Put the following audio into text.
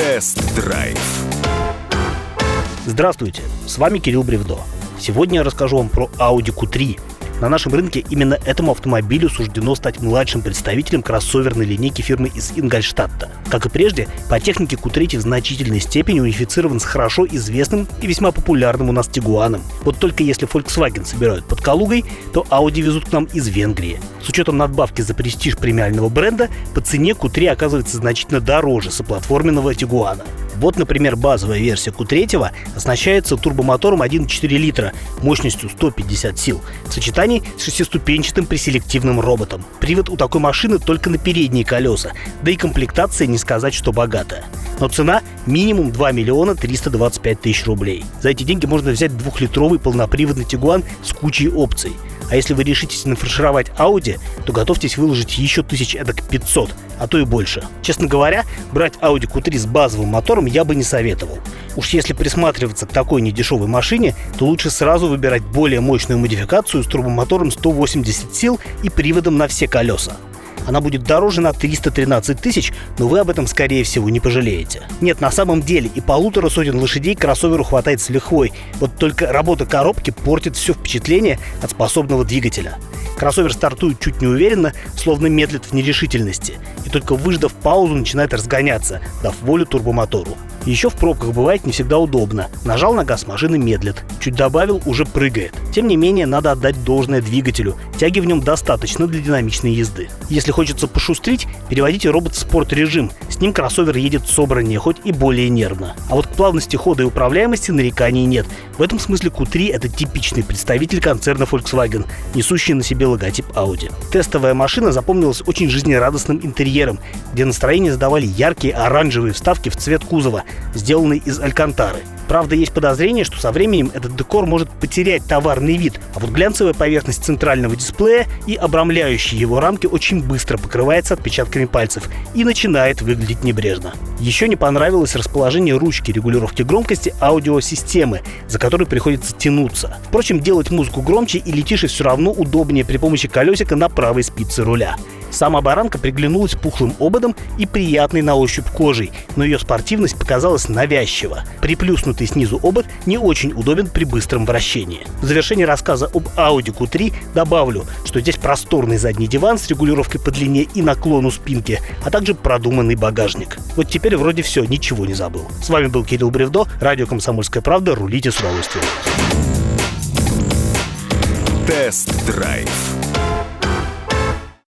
Тест-драйв. Здравствуйте, с вами Кирилл Бревдо. Сегодня я расскажу вам про Audi Q3, на нашем рынке именно этому автомобилю суждено стать младшим представителем кроссоверной линейки фирмы из Ингольштадта. Как и прежде, по технике Q3 в значительной степени унифицирован с хорошо известным и весьма популярным у нас Тигуаном. Вот только если Volkswagen собирают под Калугой, то Audi везут к нам из Венгрии. С учетом надбавки за престиж премиального бренда, по цене Q3 оказывается значительно дороже соплатформенного Тигуана. Вот, например, базовая версия Q3 оснащается турбомотором 1,4 литра мощностью 150 сил в сочетании с шестиступенчатым преселективным роботом. Привод у такой машины только на передние колеса, да и комплектация не сказать, что богатая. Но цена минимум 2 миллиона 325 тысяч рублей. За эти деньги можно взять двухлитровый полноприводный Тигуан с кучей опций – а если вы решитесь нафаршировать Audi, то готовьтесь выложить еще тысяч эдак 500, а то и больше. Честно говоря, брать Audi Q3 с базовым мотором я бы не советовал. Уж если присматриваться к такой недешевой машине, то лучше сразу выбирать более мощную модификацию с турбомотором 180 сил и приводом на все колеса. Она будет дороже на 313 тысяч, но вы об этом, скорее всего, не пожалеете. Нет, на самом деле и полутора сотен лошадей кроссоверу хватает с лихвой. Вот только работа коробки портит все впечатление от способного двигателя. Кроссовер стартует чуть неуверенно, словно медлит в нерешительности. И только выждав паузу, начинает разгоняться, дав волю турбомотору. Еще в пробках бывает не всегда удобно. Нажал на газ, машина медлит. Чуть добавил, уже прыгает. Тем не менее, надо отдать должное двигателю. Тяги в нем достаточно для динамичной езды. Если хочется пошустрить, переводите робот в спорт-режим. Ним кроссовер едет собраннее, хоть и более нервно. А вот к плавности хода и управляемости нареканий нет. В этом смысле Q3 это типичный представитель концерна Volkswagen, несущий на себе логотип Audi. Тестовая машина запомнилась очень жизнерадостным интерьером, где настроение задавали яркие оранжевые вставки в цвет кузова, сделанный из алькантары. Правда, есть подозрение, что со временем этот декор может потерять товарный вид, а вот глянцевая поверхность центрального дисплея и обрамляющие его рамки очень быстро покрывается отпечатками пальцев и начинает выглядеть небрежно. Еще не понравилось расположение ручки регулировки громкости аудиосистемы, за которой приходится тянуться. Впрочем, делать музыку громче или тише все равно удобнее при помощи колесика на правой спице руля. Сама баранка приглянулась пухлым ободом и приятной на ощупь кожей, но ее спортивность показалась навязчиво. Приплюснутый снизу обод не очень удобен при быстром вращении. В завершении рассказа об Audi Q3 добавлю, что здесь просторный задний диван с регулировкой по длине и наклону спинки, а также продуманный багажник. Вот теперь вроде все, ничего не забыл. С вами был Кирилл Бревдо, радио «Комсомольская правда». Рулите с удовольствием. Тест-драйв